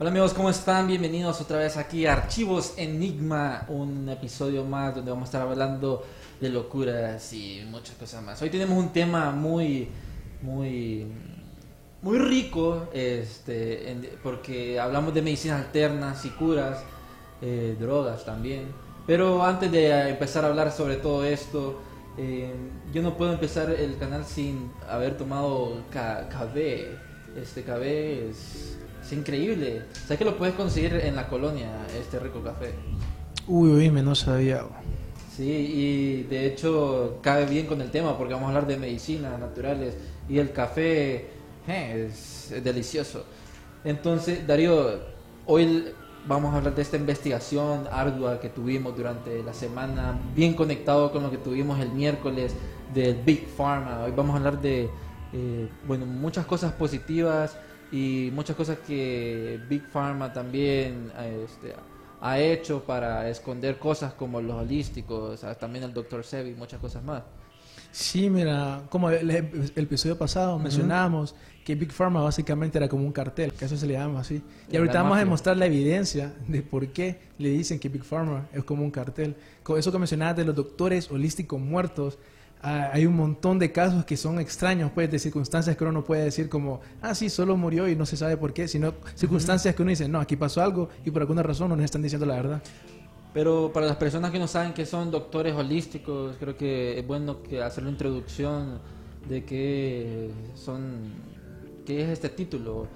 Hola amigos, ¿cómo están? Bienvenidos otra vez aquí a Archivos Enigma, un episodio más donde vamos a estar hablando de locuras y muchas cosas más. Hoy tenemos un tema muy, muy, muy rico, este, porque hablamos de medicinas alternas y curas, eh, drogas también. Pero antes de empezar a hablar sobre todo esto, eh, yo no puedo empezar el canal sin haber tomado ca- café. Este café es, es increíble. ¿Sabes que lo puedes conseguir en la colonia, este rico café? Uy, uy, me no sabía. Sí, y de hecho cabe bien con el tema porque vamos a hablar de medicinas naturales y el café eh, es, es delicioso. Entonces, Darío, hoy vamos a hablar de esta investigación ardua que tuvimos durante la semana, bien conectado con lo que tuvimos el miércoles del Big Pharma. Hoy vamos a hablar de, eh, bueno, muchas cosas positivas y muchas cosas que Big Pharma también este, ha hecho para esconder cosas como los holísticos, también el Dr. Sebi, muchas cosas más. Sí, mira, como el, el episodio pasado mencionábamos que Big Pharma básicamente era como un cartel, que eso se le llama así. Y La ahorita vamos a mafia. demostrar la evidencia de por qué le dicen que Big Pharma es como un cartel. Con eso que mencionabas de los doctores holísticos muertos, hay un montón de casos que son extraños, pues, de circunstancias que uno no puede decir como, ah, sí, solo murió y no se sabe por qué, sino circunstancias que uno dice, no, aquí pasó algo y por alguna razón no nos están diciendo la verdad. Pero para las personas que no saben que son doctores holísticos, creo que es bueno que hacer una introducción de qué son, qué es este título.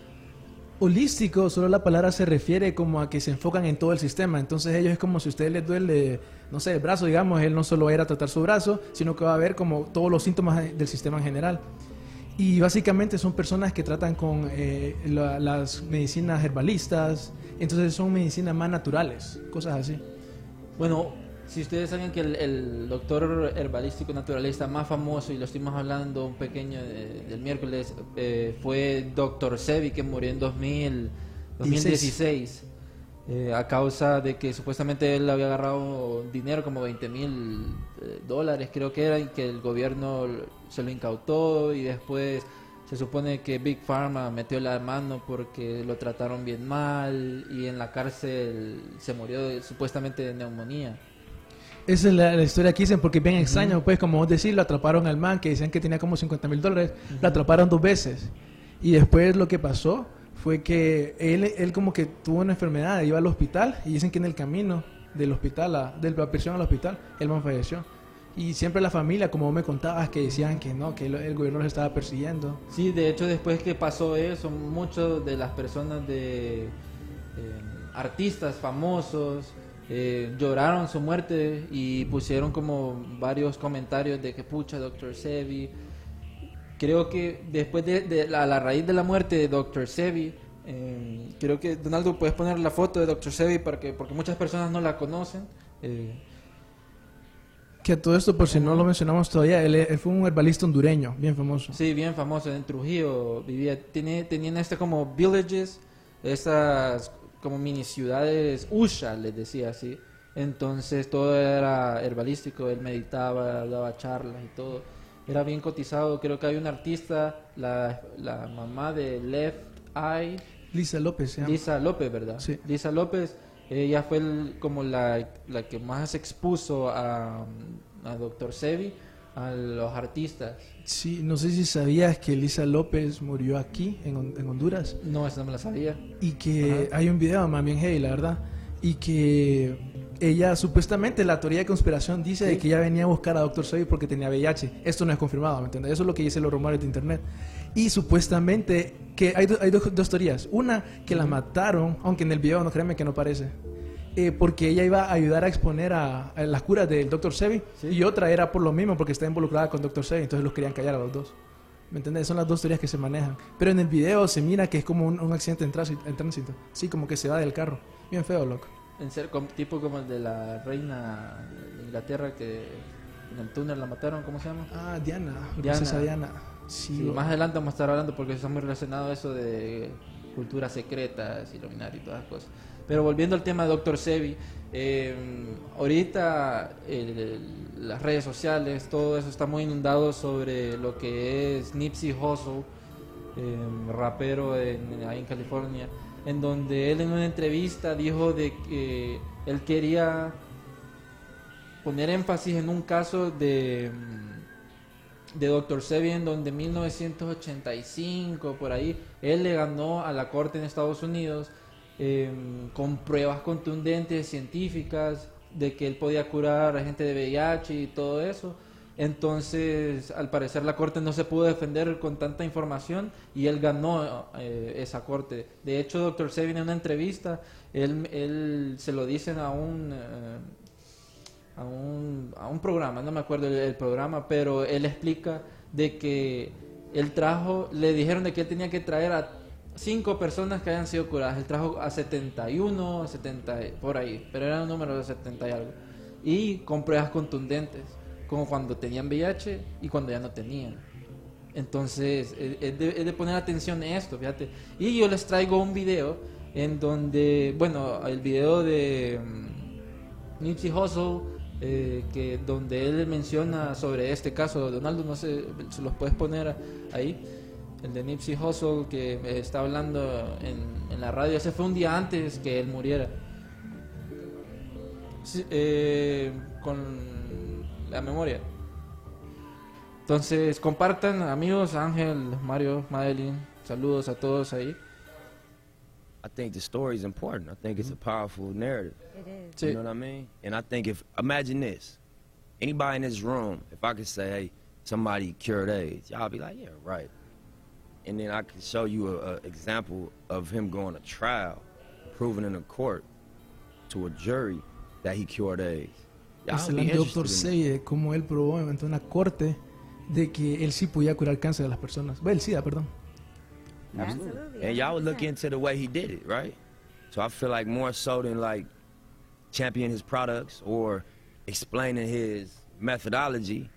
Holístico, solo la palabra se refiere como a que se enfocan en todo el sistema. Entonces ellos es como si a usted les duele, no sé, el brazo, digamos, él no solo va a ir a tratar su brazo, sino que va a ver como todos los síntomas del sistema en general. Y básicamente son personas que tratan con eh, la- las medicinas herbalistas, entonces son medicinas más naturales, cosas así. Bueno, si ustedes saben que el, doctor herbalístico naturalista más famoso, y lo estuvimos hablando un pequeño eh, del miércoles, eh, fue Dr. Sebi, que murió en 2000, 2016, eh, a causa de que supuestamente él había agarrado dinero, como 20 mil dólares creo que era, y que el gobierno se lo incautó, y después se supone que Big Pharma metió la mano porque lo trataron bien mal, y en la cárcel se murió de- supuestamente de neumonía. Esa es la, la historia que dicen, porque es bien extraño, pues como vos decís, lo atraparon al man que decían que tenía como 50 mil dólares, lo atraparon dos veces. Y después lo que pasó fue que él, él como que tuvo una enfermedad, iba al hospital y dicen que en el camino del hospital, a, de la prisión al hospital, el man falleció. Y siempre la familia, como vos me contabas, que decían que no, que el, el gobierno los estaba persiguiendo. Sí, de hecho después que pasó eso, muchas de las personas de eh, artistas famosos eh, lloraron su muerte y pusieron como varios comentarios de que pucha Dr. Sebi. Creo que después de, de la, a la raíz de la muerte de Dr. Sebi, eh, creo que Donaldo puedes poner la foto de Dr. Sebi para que, porque muchas personas no la conocen. eh, Que todo esto, por si no lo mencionamos todavía, él, él fue un herbalista hondureño, bien famoso. Sí, bien famoso en Trujillo. Vivía, tiene, tenían este como villages, estas como mini ciudades, Usha, les decía así. Entonces todo era herbalístico, él meditaba, daba charlas y todo. Era bien cotizado. Creo que hay un artista, la, la mamá de Left Eye, Lisa López, llama. Lisa López, ¿verdad? Sí. Lisa López, ella fue el- como la, la que más expuso a, a Dr. Sebi, a los artistas. Sí, no sé si sabías que Lisa López murió aquí, en, en Honduras. No, esa no me la sabía. Y que hay un video más bien heavy, la verdad. y que ella supuestamente la teoría de conspiración dice de que ella venía a buscar a Dr. Sebi porque tenía VIH. Esto no es confirmado, ¿me entiendes? Eso es lo que dicen los rumores de internet. Y supuestamente que hay, do- hay dos, dos teorías. Una, que la mataron, aunque en el video no créeme que no parece. eh, porque ella iba a ayudar a exponer a, a las curas del Dr. Sebi. Sí. Y otra era por lo mismo, porque está involucrada con Dr. Sebi. Entonces los querían callar a los dos. ¿Me entiendes? Son las dos teorías que se manejan. Pero en el video se mira que es como un, un accidente en tránsito, en tránsito. Sí, como que se va del carro. Bien feo, loco. En ser com- tipo como el de la reina de Inglaterra que en el túnel la mataron, ¿cómo se llama? Ah, Diana. Diana. Princesa Diana. Sí, más adelante vamos a estar hablando porque está muy relacionado a eso de culturas secretas, iluminar y todas las cosas. Pero volviendo al tema de Dr. Sebi, eh, ahorita el- el- las redes sociales, todo eso está muy inundado sobre lo que es Nipsey Hussle, eh, rapero en, ahí en California, en donde él en una entrevista dijo de que él quería poner énfasis en un caso de, mm, de Dr. Sebi en donde en 1985 por ahí él le ganó a la corte en Estados Unidos eh, con pruebas contundentes científicas de que él podía curar a gente de VIH y todo eso. Entonces, al parecer la corte no se pudo defender con tanta información y él ganó eh, esa corte. De hecho, Dr. Sebi en una entrevista, él, él se lo dicen a un... eh, a un, a un programa, no me acuerdo el, el programa, pero él explica de que él trajo, le dijeron de que él tenía que traer a cinco personas que hayan sido curadas, él trajo a 71, a 70, por ahí, pero era un número de 70 y algo, y con pruebas contundentes, como cuando tenían VIH y cuando ya no tenían. Entonces, es de, poner atención a esto, fíjate. Y yo les traigo un video en donde, bueno, el video de mm, Nipsey Hussle, eh, que donde él menciona sobre este caso, Donaldo, no sé, se los puedes poner ahí, el de Nipsey Hussle, que está hablando en, la radio, ese fue un día antes que él muriera. Eh, con la memoria. Entonces, compartan, amigos, Ángel, Mario, Madeline, saludos a todos ahí. I think the story is important. I think it's a powerful narrative. It is. Sí. You know what I mean? And I think if imagine this, anybody in this room, if I could say, hey, somebody cured AIDS, y'all be like, yeah, right. And then I could show you a, a example of him going to trial, proving in a court to a jury that he cured AIDS. El doctor interested in- Sey, de cómo él probó ante una corte de que él sí podía curar cáncer a las personas. Bueno, el SIDA, perdón. Absolutely. And y'all would look 100%. into the way he did it, right? So I feel like more so than like champion his products or explaining his methodology,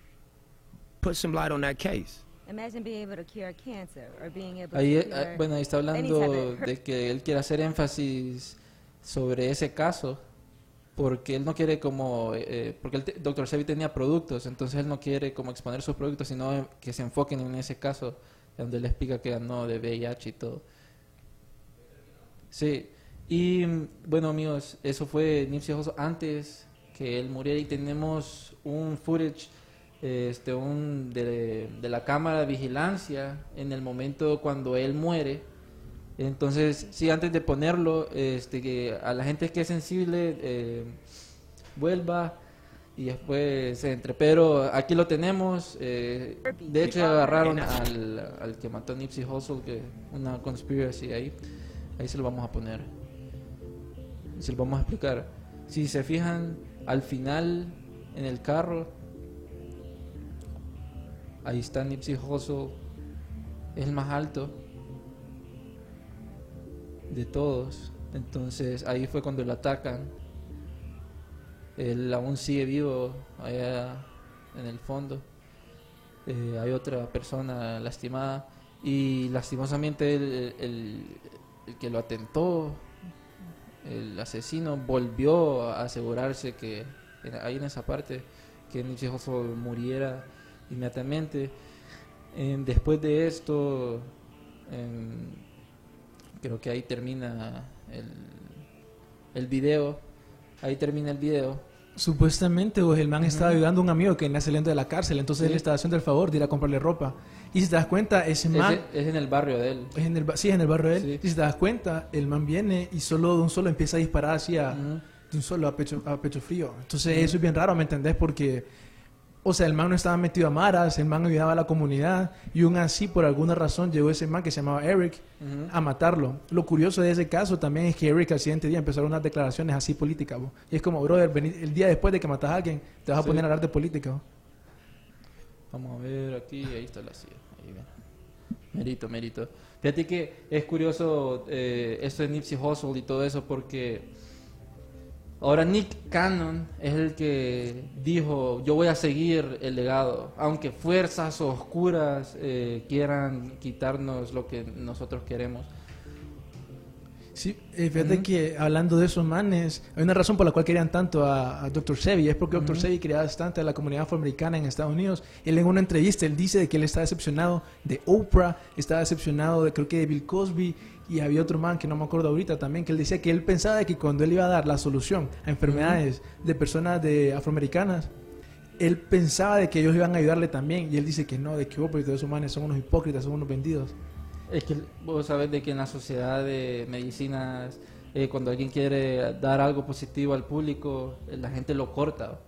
put some light on that case. Imagine being able to cure cancer or being able Ahí, to eh, cure bueno, ahí está hablando de que él quiere hacer énfasis sobre ese caso, porque él no quiere como, eh, porque el Dr. Sebi tenía productos, entonces él no quiere como exponer sus productos, sino que se enfoquen en ese caso, donde él explica que ganó de VIH y todo. Sí, y bueno amigos, eso fue Nipsey Hussle antes que él muriera y tenemos un footage este, un, de, de la cámara de vigilancia en el momento cuando él muere. Entonces, sí, antes de ponerlo, este, que a la gente que es sensible eh, vuelva y después se entre. Pero aquí lo tenemos. eh, de hecho, agarraron al, al que mató a Nipsey Hussle, que una conspiracy ahí. Ahí se lo vamos a poner. Se lo vamos a explicar. Si se fijan, al final en el carro Ahí está Nipsey Hussle, es el más alto de todos. Entonces ahí fue cuando lo atacan. Él aún sigue vivo allá en el fondo. Eh, hay otra persona lastimada y lastimosamente el, el- el que lo atentó, el asesino, volvió a asegurarse que ahí en esa parte que Hussle muriera inmediatamente. Eh, después de esto, creo que ahí termina el, el video. Ahí termina el video. Supuestamente, o el man estaba ayudando a un amigo que venía saliendo de la cárcel, entonces Sí. él estaba haciendo el favor de ir a comprarle ropa. Y si te das cuenta, ese Es, man... es en el barrio de él. Es en el, sí, es en el barrio de él. Sí. Y si te das cuenta, el man viene y solo de un solo empieza a disparar hacia... Ujú. De un solo a pecho, a pecho frío. Entonces eso es bien raro, ¿me entendés? Porque... O sea, el man no estaba metido a maras, el man ayudaba a la comunidad y aún así, por alguna razón, llegó ese man que se llamaba Eric a matarlo. Lo curioso de ese caso también es que Eric al siguiente día empezó a dar unas declaraciones así políticas. bo. Y es como, brother, vení- el día después de que matas a alguien, te vas a Sí. poner a hablar de política. bo. Vamos a ver aquí, ahí está la silla. Ahí ven. Merito, merito. Fíjate que es curioso eh, esto de Nipsey Hussle y todo eso porque ahora Nick Cannon es el que dijo yo voy a seguir el legado, aunque fuerzas oscuras eh, quieran quitarnos lo que nosotros queremos. Sí, eh, fíjate Ujú. que hablando de esos manes, hay una razón por la cual querían tanto a, a Dr. Sebi, es porque Dr. Sebi quería bastante a la comunidad afroamericana en Estados Unidos. Él en una entrevista, él dice de que él está decepcionado de Oprah, está decepcionado de creo que de Bill Cosby y había otro man que no me acuerdo ahorita también, que él decía que él pensaba que cuando él iba a dar la solución a enfermedades de personas de afroamericanas, él pensaba de que ellos iban a ayudarle también y él dice que no, de que Oprah y todos esos manes son unos hipócritas, son unos vendidos. Es que vos sabés de que en la sociedad de medicinas, eh, cuando alguien quiere dar algo positivo al público, eh, la gente lo corta.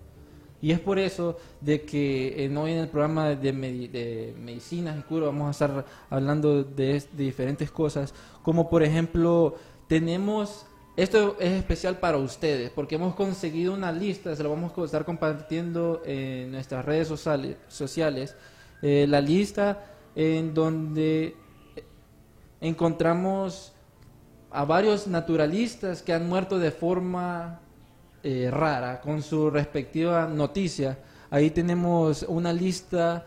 Y es por eso de que eh, hoy en el programa de, medi- de medicinas y cura vamos a estar hablando de, es- de diferentes cosas, como por ejemplo tenemos, esto es especial para ustedes, porque hemos conseguido una lista, se lo vamos a estar compartiendo en nuestras redes sociales, eh, la lista en donde encontramos a varios naturalistas que han muerto de forma eh, rara con su respectiva noticia. Ahí tenemos una lista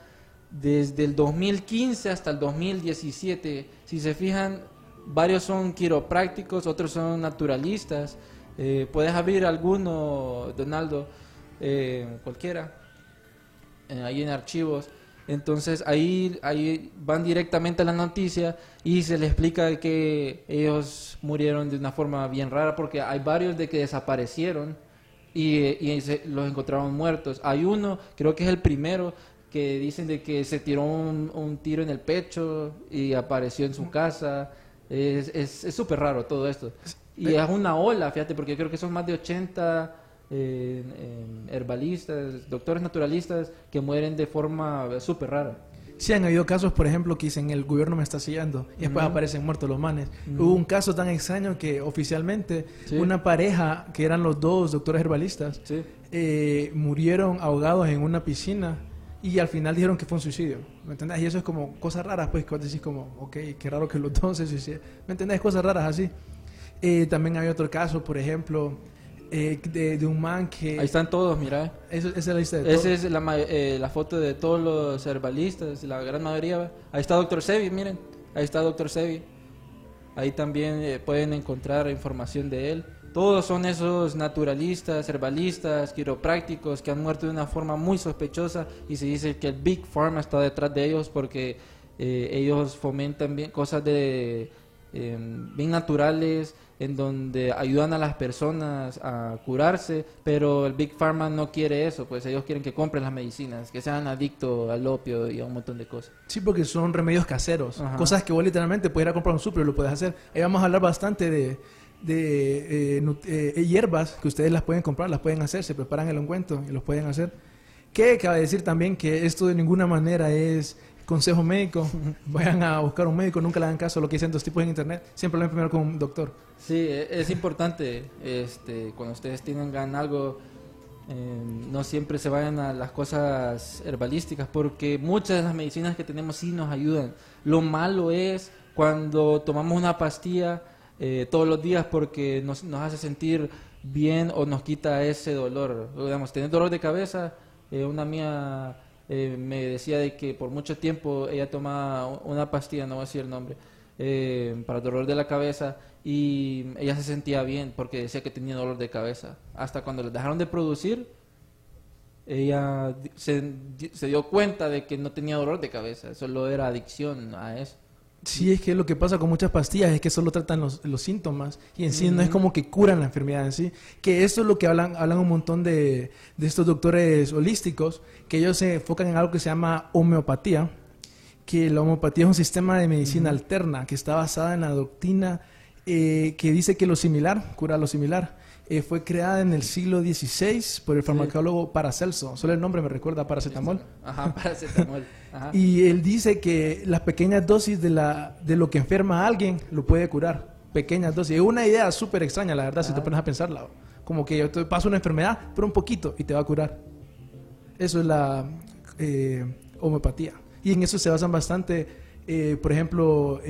desde el 2015 hasta el 2017. Si se fijan, varios son quiroprácticos, otros son naturalistas. Eh, Puedes abrir alguno, Donaldo, eh, cualquiera, ahí en archivos. Entonces ahí, ahí van directamente a la noticia y se les explica que ellos murieron de una forma bien rara porque hay varios de que desaparecieron y, y se- los encontraron muertos. Hay uno, creo que es el primero, que dicen de que se tiró un, un tiro en el pecho y apareció en su casa. Es es- es súper raro todo esto. Y es una ola, fíjate, porque creo que son más de 80 eh, eh, herbalistas, doctores naturalistas que mueren de forma súper rara. Sí, han habido casos, por ejemplo, que dicen el gobierno me está siguiendo y después Ujú. aparecen muertos los manes. Ujú. Hubo un caso tan extraño que oficialmente Sí. una pareja, que eran los dos doctores herbalistas, Sí. eh, murieron ahogados en una piscina y al final dijeron que fue un suicidio. ¿Me entendés? Y eso es como cosas raras, pues, que vos decís como, ok, qué raro que los dos se suicidan. ¿Me entendés? Cosas raras así. Eh, también hay otro caso, por ejemplo, eh, de, de un man que... Ahí están todos, mira. Eso- esa es la lista de. Esa es la, eh, la foto de todos los herbalistas, la gran mayoría. Ahí está Doctor Sebi, miren. Ahí está Doctor Sebi. Ahí también eh, pueden encontrar información de él. Todos son esos naturalistas, herbalistas, quiroprácticos que han muerto de una forma muy sospechosa y se dice que el Big Pharma está detrás de ellos porque eh, ellos fomentan bien cosas de eh, bien naturales en donde ayudan a las personas a curarse, pero el Big Pharma no quiere eso, pues ellos quieren que compren las medicinas, que sean adictos al opio y a un montón de cosas. Sí, porque son remedios caseros. Ajá. Cosas que vos literalmente puedes ir a comprar un súper y lo puedes hacer. Ahí vamos a hablar bastante de, de eh, nut- eh, hierbas que ustedes las pueden comprar, las pueden hacer, se preparan el ungüento y los pueden hacer. Que cabe decir también que esto de ninguna manera es consejo médico. Vayan a buscar un médico, nunca le hagan caso a lo que dicen dos tipos en internet. Siempre hablen primero con un doctor. Sí, e- es importante, este, cuando ustedes tengan algo, eh, no siempre se vayan a las cosas herbalísticas, porque muchas de las medicinas que tenemos sí nos ayudan. Lo malo es cuando tomamos una pastilla eh, todos los días porque nos, nos hace sentir bien o nos quita ese dolor. Digamos, tener dolor de cabeza, eh, una mía eh, me decía de que por mucho tiempo ella tomaba una pastilla, no voy a decir el nombre, eh, para dolor de la cabeza y ella se sentía bien porque decía que tenía dolor de cabeza. Hasta cuando le dejaron de producir, ella se, se dio cuenta de que no tenía dolor de cabeza, solo era adicción a eso. Sí, es que lo que pasa con muchas pastillas es que solo tratan los, los síntomas y en sí no es como que curan la enfermedad en sí. Que esto es lo que hablan, hablan un montón de, de estos doctores holísticos, que ellos se enfocan en algo que se llama homeopatía, que la homeopatía es un sistema de medicina alterna que está basada en la doctrina eh, que dice que lo similar cura lo similar. Eh, fue creada en el siglo XVI por el farmacólogo Paracelso. Solo el nombre me recuerda a paracetamol. Ajá, paracetamol. Ajá. Y él dice que las pequeñas dosis de, la, de lo que enferma a alguien lo puede curar. Pequeñas dosis. Es una idea súper extraña, la verdad, si te pones a pensarla. Como que yo te paso una enfermedad, pero un poquito, y te va a curar. Eso es la eh, homeopatía. Y en eso se basan bastante, eh, por ejemplo,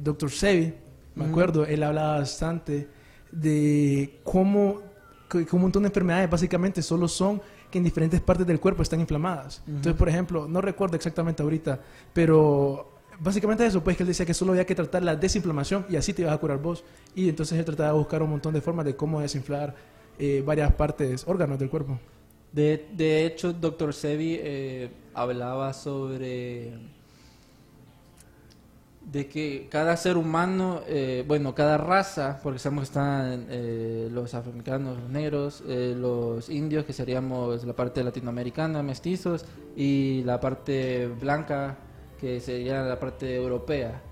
Dr. Sebi, me acuerdo, él hablaba bastante de cómo, que, que un montón de enfermedades básicamente solo son que en diferentes partes del cuerpo están inflamadas. Entonces, por ejemplo, no recuerdo exactamente ahorita, pero básicamente eso, pues que él decía que solo había que tratar la desinflamación y así te ibas a curar vos. Y entonces él trataba de buscar un montón de formas de cómo desinflar eh, varias partes, órganos del cuerpo. De, de hecho, Dr. Sebi eh, hablaba sobre de que cada ser humano, eh, bueno, cada raza, porque sabemos que están eh, los africanos, los negros, eh, los indios, que seríamos la parte latinoamericana, mestizos, y la parte blanca, que sería la parte europea.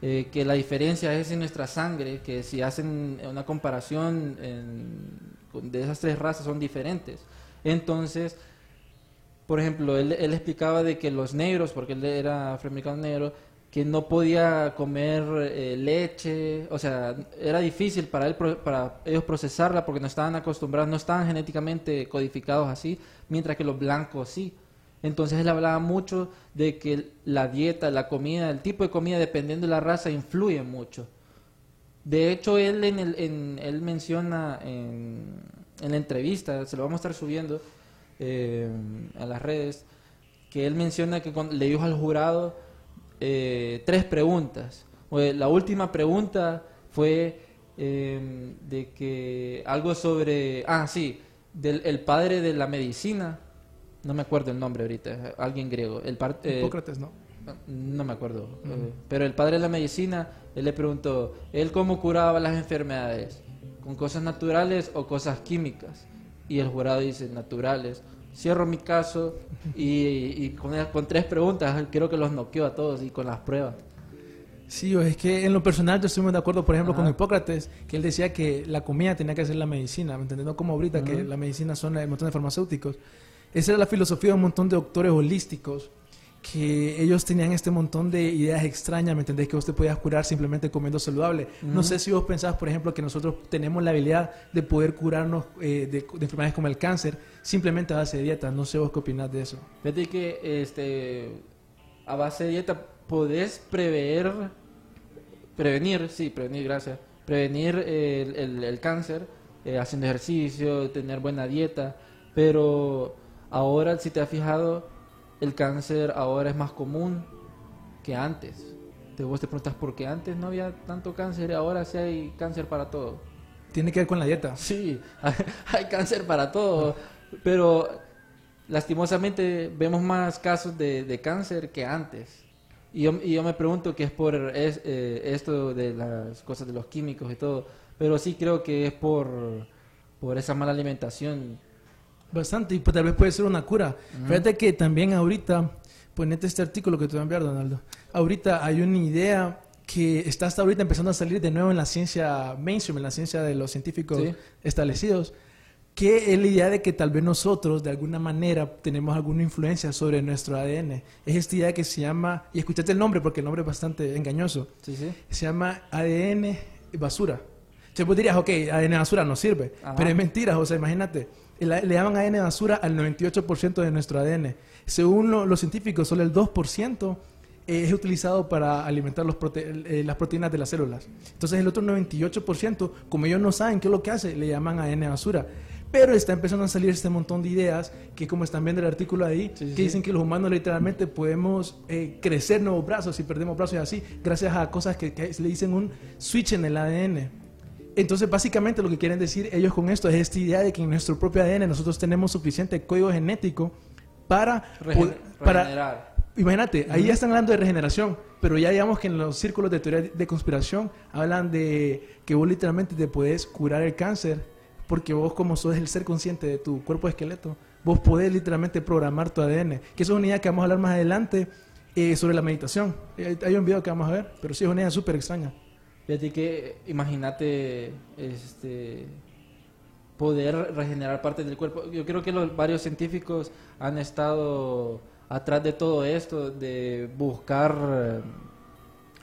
Que la diferencia es en nuestra sangre, que si hacen una comparación de esas tres razas son diferentes. Entonces, por ejemplo, él, él explicaba de que los negros, porque él era afroamericano negro, que no podía comer eh, leche, o sea, era difícil para él para ellos procesarla porque no estaban acostumbrados, no estaban genéticamente codificados así, mientras que los blancos sí. Entonces él hablaba mucho de que la dieta, la comida, el tipo de comida, dependiendo de la raza, influye mucho. De hecho, él, en el, en- él menciona en, en la entrevista, se lo vamos a estar subiendo eh, a las redes, que él menciona que le dijo al jurado eh, tres preguntas. Eh, La última pregunta fue eh, de que algo sobre, ah, sí, del el padre de la medicina, no me acuerdo el nombre ahorita, alguien griego, el par- eh, Hipócrates, ¿no? no me acuerdo. pero el padre de la medicina, él le preguntó, ¿él cómo curaba las enfermedades? ¿Con cosas naturales o cosas químicas? Y el jurado dice, naturales. Cierro mi caso y, y con, con tres preguntas creo que los noqueó a todos y con las pruebas. Sí, es que en lo personal yo estoy muy de acuerdo, por ejemplo, Ajá. con Hipócrates, que él decía que la comida tenía que ser la medicina, ¿me entiendes? No como ahorita que la medicina son el montón de farmacéuticos. Esa era la filosofía de un montón de doctores holísticos, que ellos tenían este montón de ideas extrañas, ¿me entendés? Que vos te podías curar simplemente comiendo saludable. No sé si vos pensás, por ejemplo, que nosotros tenemos la habilidad de poder curarnos eh, de, de enfermedades como el cáncer simplemente a base de dieta. No sé vos qué opinás de eso. Fíjate que este, a base de dieta podés prever, prevenir, sí, prevenir, gracias, prevenir el, el- el cáncer eh, haciendo ejercicio, tener buena dieta, pero ahora si te has fijado, el cáncer ahora es más común que antes. Te, vos te preguntas por qué antes no había tanto cáncer y ahora sí hay cáncer para todo. Tiene que ver con la dieta. Sí, hay cáncer para todo, pero lastimosamente vemos más casos de, de cáncer que antes. Y yo, y yo me pregunto qué es por es- eh, esto de las cosas de los químicos y todo, pero sí creo que es por, por esa mala alimentación. Bastante, y pues, tal vez puede ser una cura. Fíjate que también ahorita, ponete este artículo que te voy a enviar, Donaldo. Ahorita hay una idea que está hasta ahorita empezando a salir de nuevo en la ciencia mainstream, en la ciencia de los científicos Sí. establecidos, que es la idea de que tal vez nosotros de alguna manera tenemos alguna influencia sobre nuestro ADN. Es esta idea que se llama, y escuchate el nombre porque el nombre es bastante engañoso, Sí, sí. se llama ADN basura. Entonces vos dirías, ok, ADN basura no sirve, Ajá. pero es mentira, o sea, imagínate, le, llaman ADN basura al 98% de nuestro ADN. Según lo- los científicos, solo el 2% es utilizado para alimentar los prote- eh, las proteínas de las células. Entonces el otro 98%, como ellos no saben qué es lo que hace, le llaman ADN basura. Pero está empezando a salir este montón de ideas que como están viendo el artículo ahí, Sí, sí, que sí. dicen que los humanos literalmente podemos eh, crecer nuevos brazos si perdemos brazos y así, gracias a cosas que, que le dicen un switch en el ADN. Entonces, básicamente lo que quieren decir ellos con esto es esta idea de que en nuestro propio ADN nosotros tenemos suficiente código genético para... Regen- pod- para regenerar. Imagínate, ahí ya están hablando de regeneración, pero ya digamos que en los círculos de teoría de conspiración hablan de que vos literalmente te puedes curar el cáncer porque vos como sos el ser consciente de tu cuerpo esqueleto, vos podés literalmente programar tu ADN, que eso es una idea que vamos a hablar más adelante eh, sobre la meditación. Eh, Hay un video que vamos a ver, pero sí es una idea súper extraña. Fíjate que, imagínate, este, poder regenerar partes del cuerpo. Yo creo que los varios científicos han estado atrás de todo esto, de buscar eh,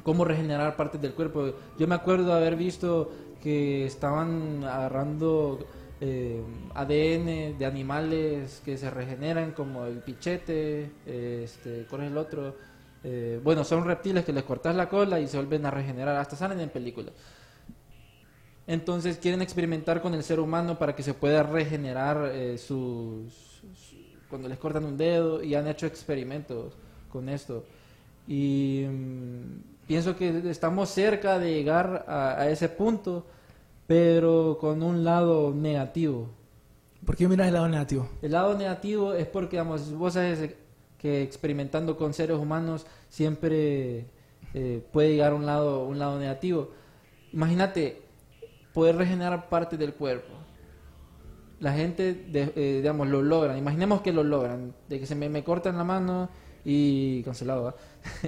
cómo regenerar partes del cuerpo. Yo me acuerdo haber visto que estaban agarrando eh, ADN de animales que se regeneran, como el pichete, este, ¿cuál es el otro? Eh, bueno, son reptiles que les cortas la cola y se vuelven a regenerar, hasta salen en películas. Entonces quieren experimentar con el ser humano para que se pueda regenerar eh, sus, sus- cuando les cortan un dedo y han hecho experimentos con esto. Y mm, pienso que estamos cerca de llegar a, a ese punto, pero con un lado negativo. ¿Por qué miras el lado negativo? El lado negativo es porque, digamos, vos sabes que experimentando con seres humanos siempre eh, puede llegar a un lado, un lado negativo. Imagínate poder regenerar parte del cuerpo. La gente, de- eh, digamos, lo logran. Imaginemos que lo logran. De que se me, me cortan la mano y... Cancelado, ¿va?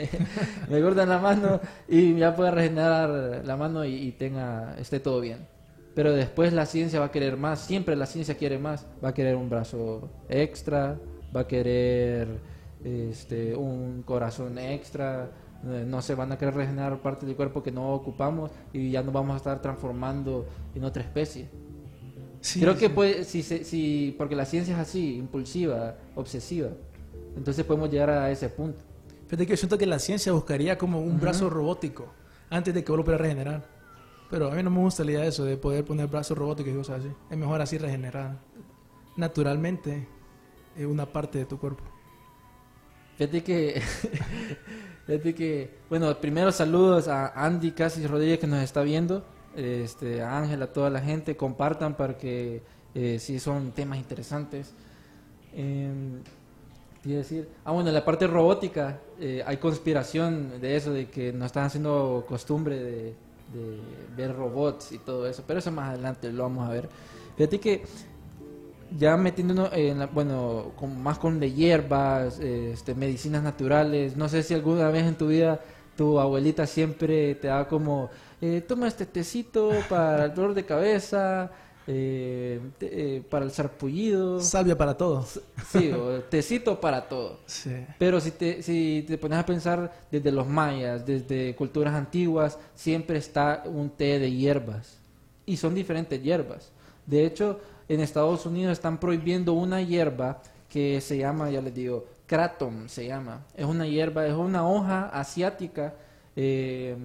me cortan la mano y ya pueda regenerar la mano y, y tenga esté todo bien. Pero después la ciencia va a querer más, siempre la ciencia quiere más, va a querer un brazo extra, va a querer este, un corazón extra, eh, no se van a querer regenerar partes del cuerpo que no ocupamos y ya nos vamos a estar transformando en otra especie. Sí, Creo que sí. puede, si, si, porque la ciencia es así, impulsiva, obsesiva, entonces podemos llegar a ese punto. Fíjate que yo siento que la ciencia buscaría como un brazo robótico antes de que vuelva a regenerar. Pero a mí no me gusta la idea de eso, de poder poner brazos robóticos y cosas así. Es mejor así regenerar naturalmente eh, una parte de tu cuerpo. Fíjate que, fíjate que, bueno, primero saludos a Andy Casis Rodríguez que nos está viendo, este, a Ángel, a toda la gente, compartan para que eh, sí son temas interesantes. Em, te iba a decir, ah bueno, en la parte robótica eh, hay conspiración de eso, de que nos están haciendo costumbre de, de ver robots y todo eso, pero eso más adelante lo vamos a ver. Fíjate que ya metiéndonos en la- bueno con, más con de hierbas este, medicinas naturales no sé si alguna vez en tu vida tu abuelita siempre te da como eh, toma este tecito para el dolor de cabeza eh, te- eh, para el sarpullido Salvia para todo. sí o tecito para todo Sí. pero si te, si te pones a pensar desde los mayas, desde culturas antiguas, siempre está un té de hierbas. Y son diferentes hierbas. De hecho, en Estados Unidos están prohibiendo una hierba que se llama, ya les digo, kratom se llama. Es una hierba, es una hoja asiática. eh,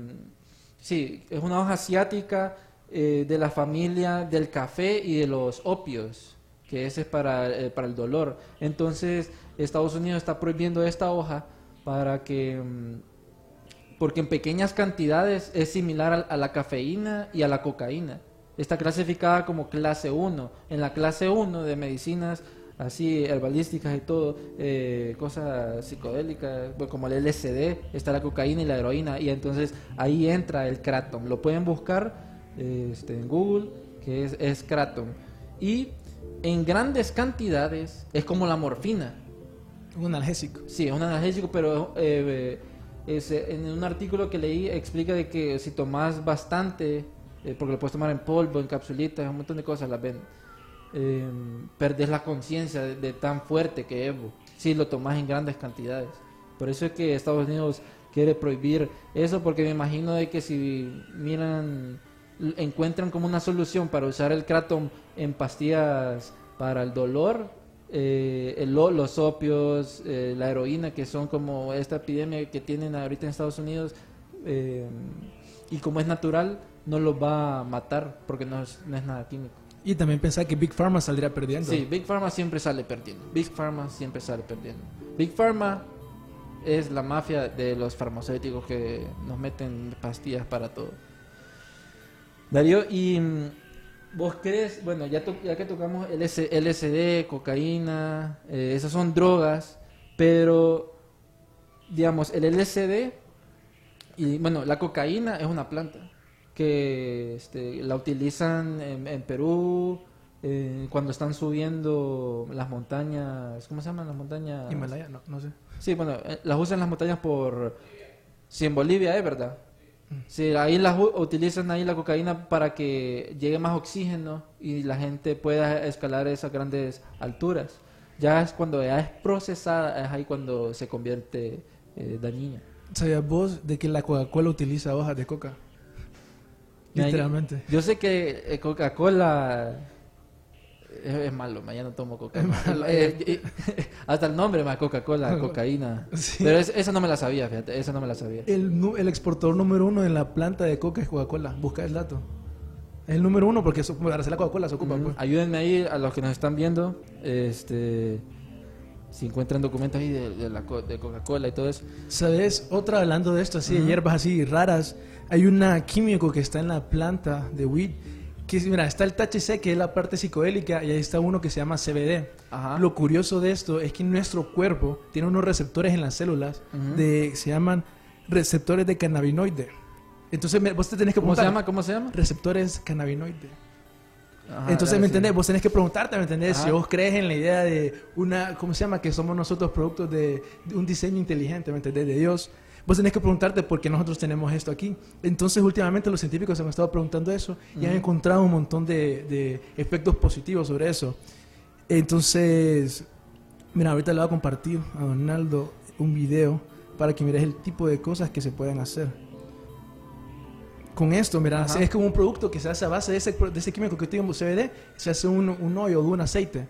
sí, es una hoja asiática eh, de la familia del café y de los opios que ese es para, eh, el dolor. Entonces, Estados Unidos está prohibiendo esta hoja para que, mm, porque en pequeñas cantidades es similar a la cafeína y a la cocaína. Está clasificada como clase 1. En la clase 1 de medicinas así herbalísticas y todo, eh, cosas psicodélicas, bueno, como el LSD, está la cocaína y la heroína, y entonces ahí entra el kratom. Lo pueden buscar este, en Google, que es, es kratom. Y en grandes cantidades es como la morfina. Un analgésico. Sí, es un analgésico, pero eh, es, eh, en un artículo que leí explica de que si tomas bastante, eh, porque lo puedes tomar en polvo, en capsulitas, un montón de cosas las ven, eh, perdés la conciencia de, de tan fuerte que es, si lo tomas en grandes cantidades. Por eso es que Estados Unidos quiere prohibir eso, porque me imagino de que si miran, encuentran como una solución para usar el kratom en pastillas para el dolor, eh, el los opios, eh, la heroína, que son como esta epidemia que tienen ahorita en Estados Unidos, eh, y como es natural, no los va a matar porque no es, no es nada químico. Y también pensar que Big Pharma saldría perdiendo. Sí, Big Pharma siempre sale perdiendo. Big Pharma siempre sale perdiendo. Big Pharma es la mafia de los farmacéuticos que nos meten pastillas para todo. Darío, y mm, vos crees, bueno, ya, to- ya que tocamos LS LSD, cocaína, eh, esas son drogas, pero digamos, el LSD y bueno, la cocaína es una planta que este, la utilizan en, en Perú, eh, cuando están subiendo las montañas, ¿cómo se llaman las montañas? Himalaya, no, no sé. Sí, bueno, eh, las usan las montañas por... Si en Bolivia es verdad. Sí, ahí las utilizan ahí la cocaína para que llegue más oxígeno y la gente pueda escalar esas grandes alturas. Ya es cuando ya es procesada, es ahí cuando se convierte eh, dañina. ¿Sabías vos de que la Coca-Cola utiliza hojas de coca? Mira, Literalmente. Yo sé que eh, Coca-Cola es, es malo, ma, ya no tomo Coca-Cola. Eh, eh, hasta el nombre, más Coca-Cola, cocaína. Sí. Pero es- esa no me la sabía, fíjate, esa no me la sabía. El, exportador número uno en la planta de coca es Coca-Cola. Busca el dato. Es el número uno porque eso- para hacer la Coca-Cola se ocupa. Ujú. pues. Ayúdenme ahí a los que nos están viendo, este, si encuentran documentos ahí de, de la co- de Coca-Cola y todo eso. ¿Sabes? Otra hablando de esto, así de hierbas así raras. Hay una químico que está en la planta de weed. Que, mira, está el THC, que es la parte psicodélica, y ahí está uno que se llama CBD. Ajá. Lo curioso de esto es que nuestro cuerpo tiene unos receptores en las células Ujú. de se llaman receptores de cannabinoide. Entonces, vos te tenés que ¿Cómo se preguntar, llama? ¿Cómo se llama? Receptores cannabinoide. Ajá, Entonces, ¿me sí. entendés? Vos tenés que preguntarte, ¿me entendés? Ajá. Si vos crees en la idea de una, ¿cómo se llama? Que somos nosotros productos de, de un diseño inteligente, ¿me entendés? De Dios. Vos tenés que preguntarte por qué nosotros tenemos esto aquí. Entonces, últimamente los científicos se han estado preguntando eso y han Ujú. encontrado un montón de, de efectos positivos sobre eso. Entonces, mira, ahorita le voy a compartir a Donaldo un video para que mires el tipo de cosas que se pueden hacer. Con esto, mira, Ajá. es como un producto que se hace a base de ese, de ese químico que tiene CBD, se hace un, un hoyo de un aceite.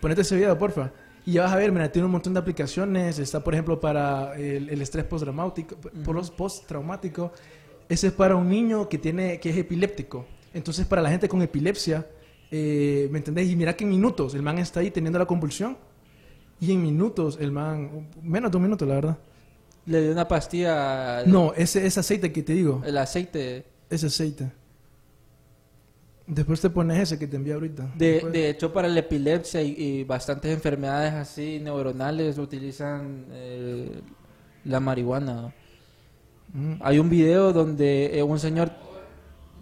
Ponete ese video, porfa. Y ya vas a ver, mira, tiene un montón de aplicaciones. Está, por ejemplo, para el, el estrés postraumático. por- postraumático. Ese es para un niño que, tiene, que es epiléptico. Entonces, para la gente con epilepsia, eh, ¿me entendés? Y mira que en minutos el man está ahí teniendo la convulsión. Y en minutos el man, menos de un minuto, la verdad. Le dio una pastilla. No, ese, ese aceite que te digo, El aceite. ese aceite. Después te pones ese que te envié ahorita. De, de hecho, para la epilepsia y, y bastantes enfermedades así neuronales utilizan eh, la marihuana. Mm. Hay un video donde eh, un señor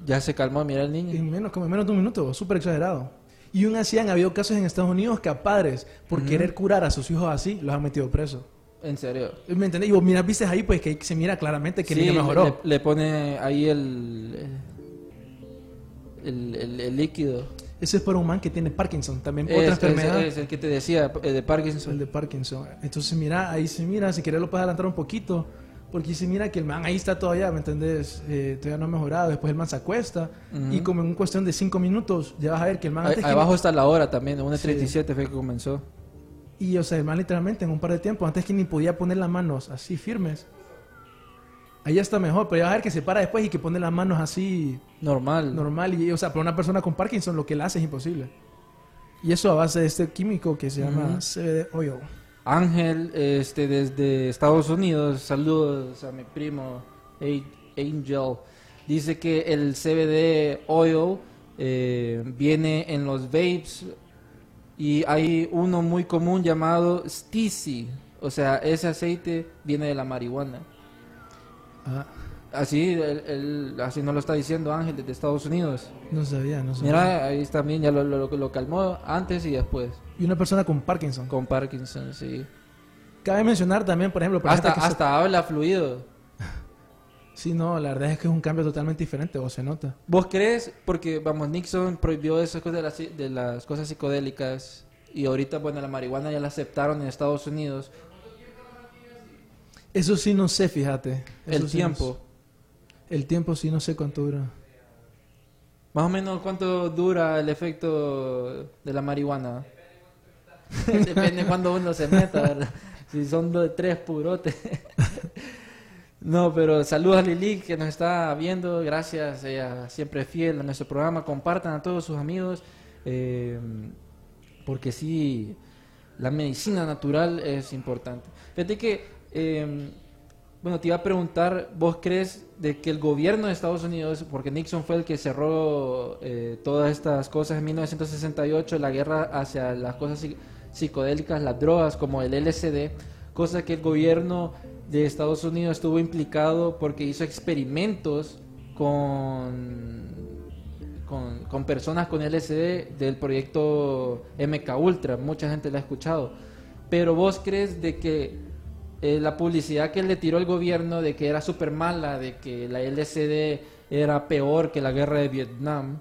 ya se calmó, mira el niño. En menos, como en menos de un minuto, súper exagerado. Y aún así han habido casos en Estados Unidos que a padres, por querer curar a sus hijos así, los han metido presos. En serio. ¿Me entendés? Y vos mira, viste ahí pues que ahí se mira claramente que Sí, el niño mejoró. Le, le pone ahí el, el, el- el líquido. Ese es para un man que tiene Parkinson, también Es, otra enfermedad. es el que te decía, eh, de Parkinson. El de Parkinson. Entonces mira, ahí se mira, si querés lo puedes adelantar un poquito, porque se mira que el man ahí está todavía, ¿me entendés? Eh, todavía no ha mejorado. Después el man se acuesta Ujú. y como en cuestión de cinco minutos ya vas a ver que el man... Ahí- antes que- abajo está la hora también, 1.37 Sí. fue que comenzó. Y o sea, el man literalmente en un par de tiempo, antes que ni podía poner las manos así firmes. Ahí está mejor, pero ya vas a ver que se para después y que pone las manos así Normal. normal. Y, o sea, para una persona con Parkinson lo que él hace es imposible. Y eso a base de este químico que se llama Ujú. CBD oil. Ángel, este, desde Estados Unidos, saludos a mi primo Angel. Dice que el CBD oil eh, viene en los vapes y hay uno muy común llamado Stizy. O sea, ese aceite viene de la marihuana. Ah, Así, él, él- así nos lo está diciendo Ángel desde Estados Unidos. no sabía, no sabía. Mira, ahí bien, ya lo, lo, lo calmó antes y después. Y una persona con Parkinson. Con Parkinson, sí. Cabe mencionar también, por ejemplo, Hasta, que se- hasta habla fluido. Sí, no, la verdad es que es un cambio totalmente diferente, o se nota. ¿Vos crees? Porque, vamos, Nixon prohibió esas cosas de las, de las cosas psicodélicas y ahorita, bueno, la marihuana ya la aceptaron en Estados Unidos. Eso sí no sé, fíjate. Eso el sí tiempo. no. El tiempo sí no sé cuánto dura. Más o menos, ¿cuánto dura el efecto de la marihuana? Depende cuando uno se meta, ¿verdad? Si son dos, tres purotes. no, pero saludos a Lili que nos está viendo. Gracias, ella siempre fiel a nuestro programa. Compartan a todos sus amigos. eh, porque sí, la medicina natural es importante. Fíjate que, eh, bueno, te iba a preguntar, ¿vos crees de que el gobierno de Estados Unidos, porque Nixon fue el que cerró eh, todas estas cosas en 1968, la guerra hacia las cosas psi- psicodélicas, las drogas como el LSD, cosa que el gobierno de Estados Unidos estuvo implicado porque hizo experimentos con con, personas con LSD del proyecto MK Ultra. Mucha gente la ha escuchado. Pero vos crees de que eh, la publicidad que le tiró el gobierno de que era súper mala, de que la LSD era peor que la guerra de Vietnam,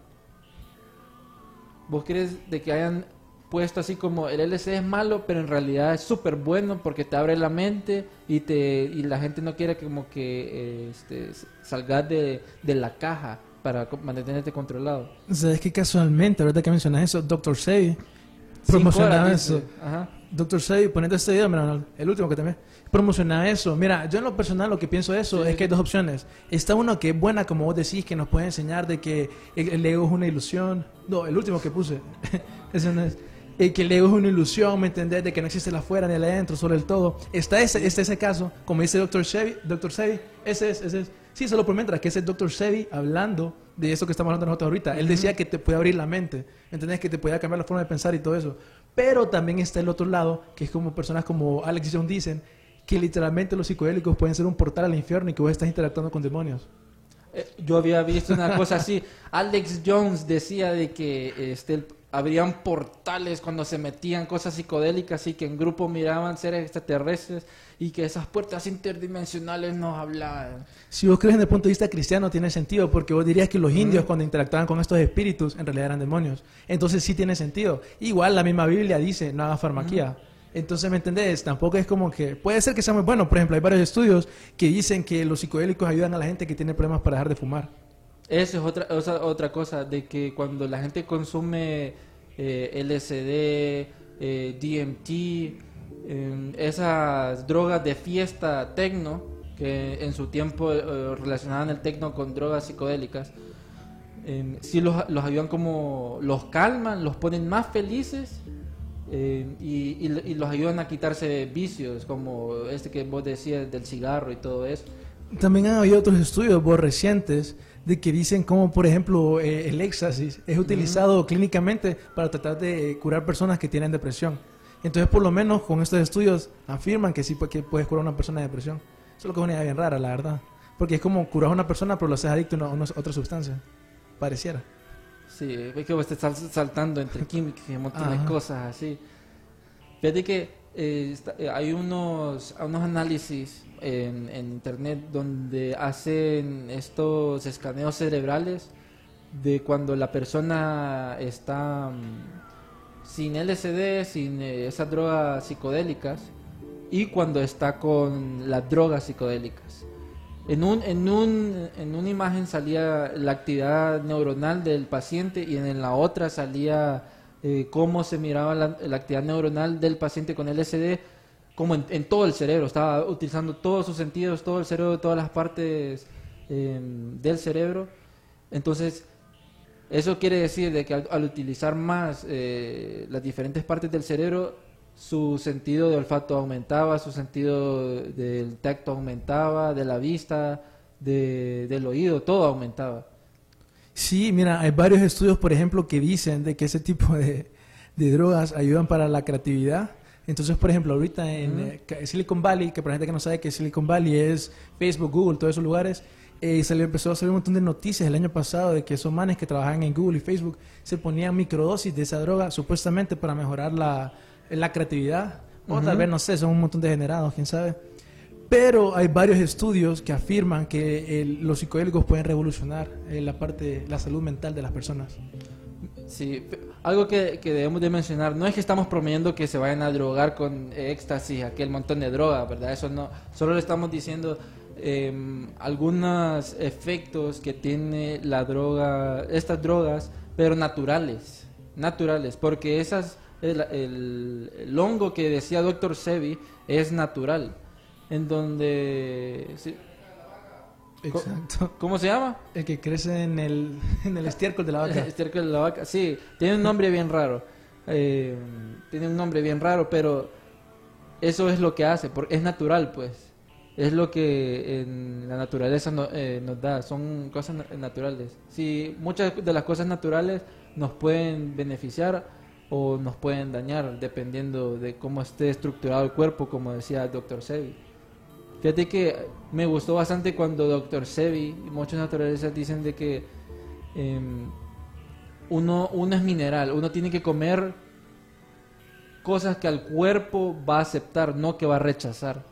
¿vos crees de que hayan puesto así como el LSD es malo, pero en realidad es súper bueno porque te abre la mente y te y la gente no quiere como que eh, este, salgas de, de la caja para mantenerte controlado. ¿Sabes qué casualmente, ahorita que mencionas eso, Dr. Sebi promocionaba horas, eso. Ajá. Dr. Sebi, poniendo este video, mira, el último que también promocionaba eso. Mira, yo en lo personal lo que pienso de eso Sí, es sí. que hay dos opciones. Está uno que es buena, como vos decís, que nos puede enseñar de que el, el ego es una ilusión. No, el último que puse. ese no es. Eh, que el ego es una ilusión, ¿me entendés? De que no existe el afuera ni el adentro, solo el todo. Está ese, está ese caso, como dice Dr. Sebi, Dr. Sebi, ese es, ese es. Sí, solo por mientras, que ese es Dr. Sebi hablando de eso que estamos hablando nosotros ahorita. Él decía que te puede abrir la mente, ¿me entendés? Que te puede cambiar la forma de pensar y todo eso. Pero también está el otro lado, que es como personas como Alex Jones dicen, que literalmente los psicodélicos pueden ser un portal al infierno y que vos estás interactuando con demonios. Eh, Yo había visto una cosa así. Alex Jones decía de que este, habrían portales cuando se metían cosas psicodélicas y que en grupo miraban seres extraterrestres y que esas puertas interdimensionales nos hablaban. Si vos crees desde el punto de vista cristiano, tiene sentido, porque vos dirías que los indios cuando interactuaban con estos espíritus, en realidad eran demonios. Entonces sí tiene sentido. Igual la misma Biblia dice, no hagas farmaquía. Entonces, ¿me entendés? Tampoco es como que... Puede ser que sea muy bueno. Por ejemplo, hay varios estudios que dicen que los psicodélicos ayudan a la gente que tiene problemas para dejar de fumar. Eso es otra, otra, cosa, de que cuando la gente consume eh, LSD, eh, DMT, eh, esas drogas de fiesta tecno, que en su tiempo eh, relacionaban el tecno con drogas psicodélicas, eh, sí los, los ayudan como, los calman, los ponen más felices y, y- y los ayudan a quitarse vicios, como este que vos decías del cigarro y todo eso. También han habido otros estudios vos, recientes de que dicen como, por ejemplo, eh, el éxtasis es utilizado clínicamente para tratar de curar personas que tienen depresión. Entonces, por lo menos con estos estudios afirman que sí que puedes curar a una persona de depresión. Eso es lo que es una idea bien rara, la verdad. Porque es como curar a una persona, pero lo haces adicto a una, a otra sustancia. Pareciera. Sí, es que vos te estás saltando entre químicos y un montón de cosas así. Fíjate que eh, eh, hay unos, unos análisis en, en internet donde hacen estos escaneos cerebrales de cuando la persona está mm, sin LSD, sin eh, esas drogas psicodélicas y cuando está con las drogas psicodélicas. En, un, en, un, en una imagen salía la actividad neuronal del paciente y en la otra salía eh, cómo se miraba la, actividad neuronal del paciente con LSD, como en, todo el cerebro. Estaba utilizando todos sus sentidos, todo el cerebro, todas las partes eh, del cerebro. Entonces, eso quiere decir de que al, al utilizar más eh, las diferentes partes del cerebro, su sentido de olfato aumentaba, su sentido del tacto aumentaba, de la vista, de- del oído, todo aumentaba. Sí, mira, hay varios estudios, por ejemplo, que dicen de que ese tipo de, de drogas ayudan para la creatividad. Entonces, por ejemplo, ahorita en eh, Silicon Valley, que para gente que no sabe que Silicon Valley es Facebook, Google, todos esos lugares, eh, se le empezó a salir un montón de noticias el año pasado de que esos manes que trabajan en Google y Facebook se ponían microdosis de esa droga supuestamente para mejorar la, la creatividad. O tal vez, no sé, son un montón de generados, quién sabe. Pero hay varios estudios que afirman que el- los psicodélicos pueden revolucionar eh, la parte, la salud mental de las personas. Sí, algo que, debemos de mencionar, no es que estamos promoviendo que se vayan a drogar con éxtasis, aquel montón de droga, ¿verdad? Eso no, solo le estamos diciendo em, algunos efectos que tiene la droga, estas drogas, pero naturales, naturales, porque esas, el, hongo que decía Dr. Sebi es natural, en donde, sí, Exacto. ¿cómo se llama? El que crece en el, en el estiércol de la vaca. Estiércol de la vaca, sí, tiene un nombre bien raro. Eh, tiene un nombre bien raro, pero eso es lo que hace, porque es natural, pues. Es lo que en la naturaleza no- eh, nos da, son cosas na- naturales. Sí, muchas de las cosas naturales nos pueden beneficiar o nos pueden dañar, dependiendo de cómo esté estructurado el cuerpo, como decía el doctor Sebi. Fíjate que me gustó bastante cuando Dr. Sebi y muchos naturalistas dicen de que em, uno, uno es mineral, uno tiene que comer cosas que al cuerpo va a aceptar, no que va a rechazar.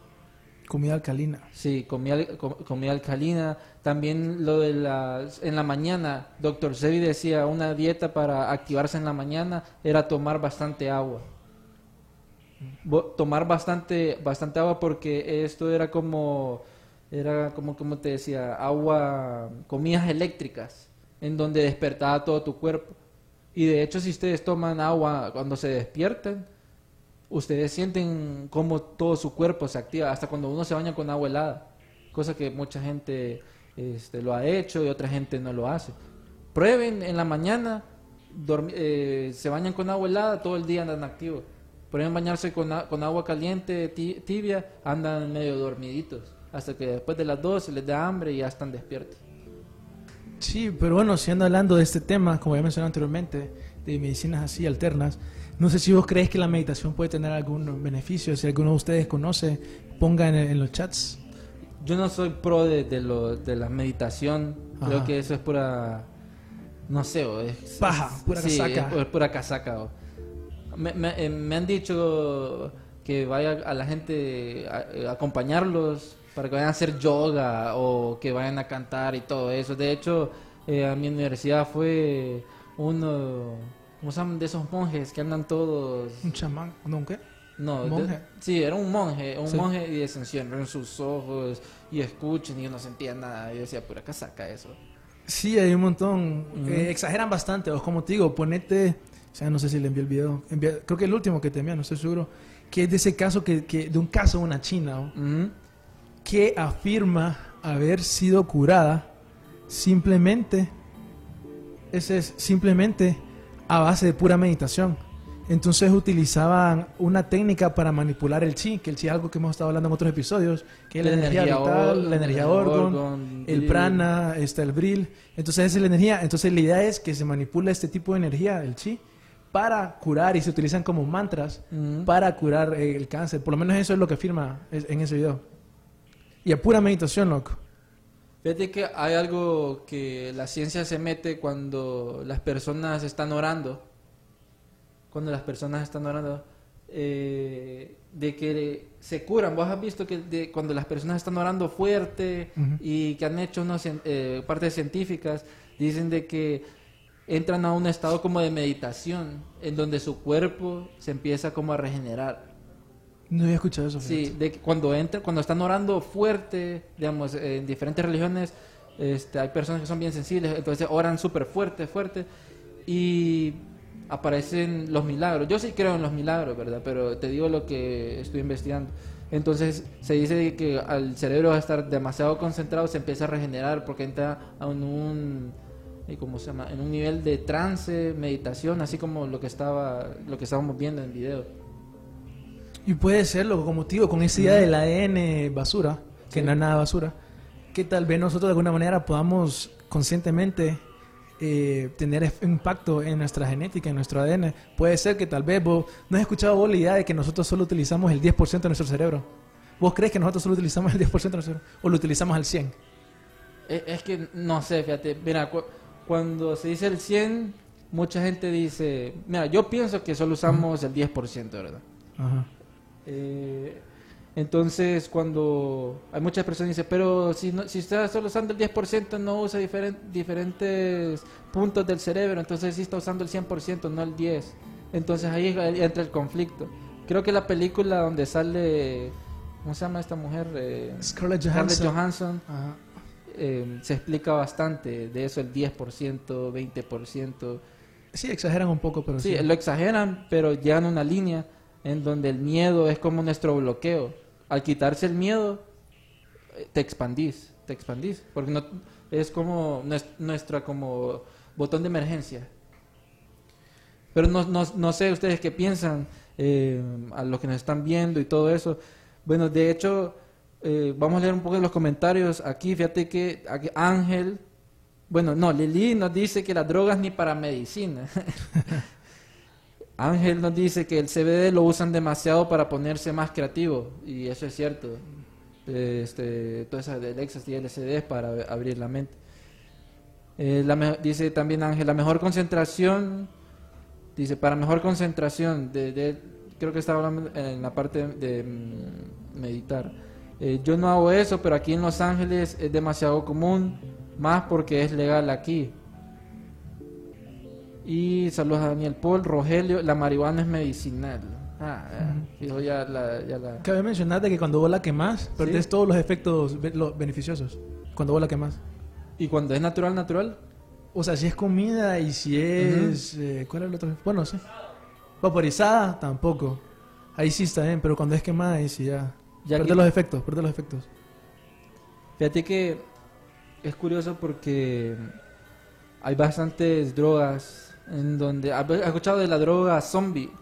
Comida alcalina. Sí, comida, com- comida alcalina. También lo de las... En la mañana, doctor Sebi decía, una dieta para activarse en la mañana era tomar bastante agua. Tomar bastante, bastante agua porque esto era como... Era como, como te decía, agua, comidas eléctricas, en donde despertaba todo tu cuerpo. Y de hecho, si ustedes toman agua cuando se despiertan, ustedes sienten cómo todo su cuerpo se activa, hasta cuando uno se baña con agua helada, cosa que mucha gente este, lo ha hecho y otra gente no lo hace. Prueben en la mañana, eh, se bañan con agua helada, todo el día andan activos. Prueben bañarse con, a- con agua caliente, ti- tibia, andan medio dormiditos, hasta que después de las 12 les da hambre y ya están despiertos. Sí, pero bueno, si ando hablando de este tema, como ya mencioné anteriormente, de medicinas así alternas, no sé si vos crees que la meditación puede tener algún beneficio. Si alguno de ustedes conoce, pongan en, en los chats. Yo no soy pro de, de, lo, de la meditación. Creo Ajá. que eso es pura. No sé, o es. Paja, pura sí, casaca. Es, es pura casaca. o. Me, me- eh, me han dicho que vaya a la gente a, a acompañarlos para que vayan a hacer yoga o que vayan a cantar y todo eso. De hecho, eh, a mi universidad fue uno. ¿Cómo se llaman? De esos monjes que andan todos. Un chamán, ¿no? ¿un qué? No, de- ¿Monje? sí, era un monje, un Sí. monje y se encierran sus ojos y escuchen y yo no sentía nada. Yo decía, pura casaca eso. Sí, hay un montón. Ujú. Eh, exageran bastante. O como te digo, ponete. O sea, no sé si le envié el video. envié- creo que el último que te envié, no estoy seguro. Que es de ese caso, que, que de un caso de una china. ¿o? Ujú. que afirma haber sido curada simplemente ese es simplemente a base de pura meditación. Entonces utilizaban una técnica para manipular el chi, que el chi es algo que hemos estado hablando en otros episodios, que es la, energía, vital, or- la energía orgon, el bril. prana, está el bril. Entonces esa es la energía. Entonces la idea es que se manipula este tipo de energía, el chi, para curar y se utilizan como mantras Ujú. para curar eh, el cáncer. Por lo menos eso es lo que afirma en ese video. Y a pura meditación, loco. Fíjate que hay algo que la ciencia se mete cuando las personas están orando. Cuando las personas están orando. eh, de que se curan. Vos has visto que de- cuando las personas están orando fuerte y que han hecho unas eh, partes científicas, dicen de que entran a un estado como de meditación, en donde su cuerpo se empieza como a regenerar. No había escuchado eso. Sí, de que cuando entran, cuando están orando fuerte, digamos, en diferentes religiones, este, hay personas que son bien sensibles, entonces oran súper fuerte, fuerte, y aparecen los milagros. Yo sí creo en los milagros, ¿verdad? Pero te digo lo que estoy investigando. Entonces se dice que al cerebro estar demasiado concentrado se empieza a regenerar porque entra en un ¿y cómo se llama? en un nivel de trance, meditación, así como lo que estaba lo que estábamos viendo en video. Y puede ser, loco, como digo, con esa idea del ADN basura, que Sí. no es nada basura, que tal vez nosotros de alguna manera podamos conscientemente eh, tener impacto en nuestra genética, en nuestro ADN. Puede ser que tal vez vos, ¿no has escuchado vos la idea de que nosotros solo utilizamos el 10% de nuestro cerebro? ¿Vos crees que nosotros solo utilizamos el 10% de nuestro cerebro? ¿O lo utilizamos al 100%? Es, es que no sé, fíjate, mira, cuando se dice el 100, mucha gente dice, mira, yo pienso que solo usamos el 10%, ¿verdad? Ajá. Eh, entonces, cuando hay muchas personas que dicen, pero si, no, si está solo usando el 10%, no usa diferen- diferentes puntos del cerebro, entonces sí está usando el 100%, no el 10%. Entonces ahí entra el conflicto. Creo que la película donde sale, ¿cómo se llama esta mujer? Eh, Scarlett Scarlett Johansson. Johansson Ajá. Eh, se explica bastante de eso, el 10%, 20%. Sí, exageran un poco, pero Sí, sí. lo exageran, pero llegan a una línea en donde el miedo es como nuestro bloqueo. Al quitarse el miedo, eh, te expandís, te expandís, porque no, es como nues- nuestra como botón de emergencia. Pero no, no, no sé ustedes qué piensan, eh, a los que nos están viendo y todo eso. Bueno, de hecho, eh, vamos a leer un poco de los comentarios aquí. Fíjate que aquí Ángel, bueno, no, Lili nos dice que las drogas ni para medicina. Ángel nos dice que el CBD lo usan demasiado para ponerse más creativo y eso es cierto. Este, todas esas del éxtasis y LSD es para abrir la mente. Eh, dice también Ángel, la mejor concentración, dice, para mejor concentración, de, de- creo que estaba hablando en la parte de, mm, meditar. Eh, yo no hago eso, pero aquí en Los Ángeles es demasiado común, más porque es legal aquí. Y saludos a Daniel Paul, Rogelio, la marihuana es medicinal. Ah, fijo, ya la, ya la- Cabe mencionar de que cuando vos la quemás, perdés todos los efectos los beneficiosos. Cuando vos la quemás. Y cuando es natural, natural, O sea, si es comida y si es... eh, ¿Cuál es el otro? Bueno, sí. Vaporizada, tampoco. Ahí sí está bien, pero cuando es quemada, ahí sí ya... Ya que- los efectos, perdés los efectos. Fíjate que es curioso porque hay bastantes drogas en donde... ¿Has escuchado de la droga zombie?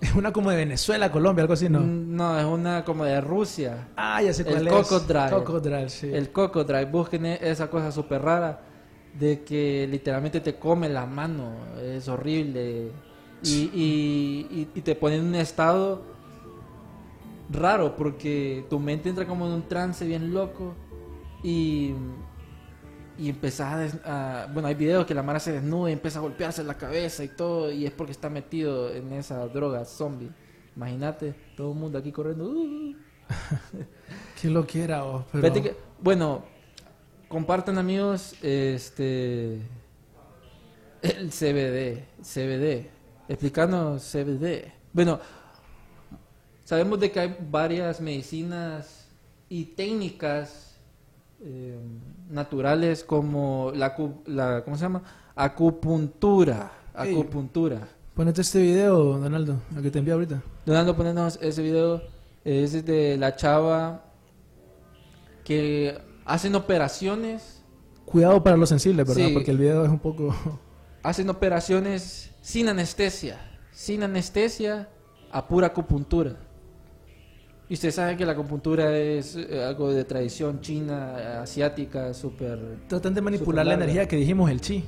Es una como de Venezuela, Colombia, algo así, ¿no? Mm, No, es una como de Rusia. Ah, ya sé El cuál es. Cocodrile. Cocodrile, sí. El Cocodrile. Busquen e- esa cosa súper rara de que literalmente te come la mano. Es horrible. Y, y, y- y te pone en un estado raro porque tu mente entra como en un trance bien loco y, y empezás a, des- a- Bueno, hay videos que la mara se desnuda y empieza a golpearse la cabeza y todo y es porque está metido en esa droga zombie. Imagínate, todo el mundo aquí corriendo. "Uh". Que lo quiera, oh, pero... Que- bueno, compartan amigos, este el CBD, CBD, explícanos CBD. Bueno, sabemos de que hay varias medicinas y técnicas eh, naturales como la, la ¿cómo se llama? Acupuntura, acupuntura. Ponete este video, Donaldo, el que te envié ahorita. Donaldo, ponernos ese video. Es de la chava que hacen operaciones, Cuidado para los sensibles, ¿verdad? Sí. Porque el video es un poco... hacen operaciones sin anestesia, sin anestesia a pura acupuntura. Y usted sabe que la acupuntura es eh, algo de tradición china, asiática, súper... Tratan de manipular la energía que dijimos, el chi.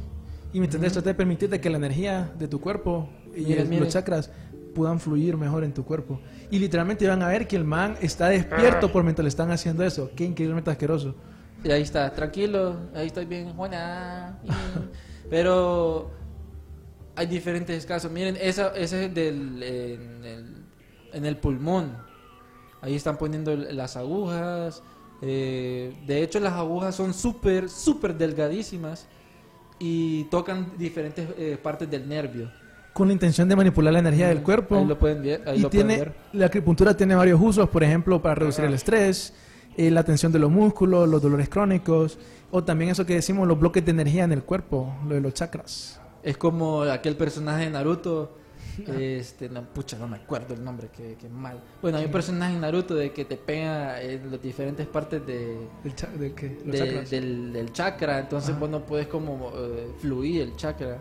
Y me entendés, trata de permitirte que la energía de tu cuerpo y Miren, el- miren. los chakras puedan fluir mejor en tu cuerpo. Y literalmente van a ver que el man está despierto por mientras le están haciendo eso. Qué increíblemente asqueroso. Y ahí está, tranquilo, ahí estoy bien, buena. Pero hay diferentes casos. Miren, esa, ese es del, en, el, en el pulmón. Ahí están poniendo las agujas. eh, de hecho, las agujas son súper, súper delgadísimas y tocan diferentes eh, partes del nervio. Con la intención de manipular la energía del cuerpo. Ahí lo pueden ver. Ahí y lo pueden ver. la acupuntura tiene varios usos, por ejemplo, para reducir el estrés, eh, la tensión de los músculos, los dolores crónicos, o también eso que decimos, los bloques de energía en el cuerpo, lo de los chakras. Es como aquel personaje de Naruto. Este, no, pucha, no me acuerdo el nombre, que, que mal. Bueno, hay un personaje en Naruto de que te pega en las diferentes partes de, cha- de que- los de- del, del chakra, entonces Ajá. vos no puedes como eh, fluir el chakra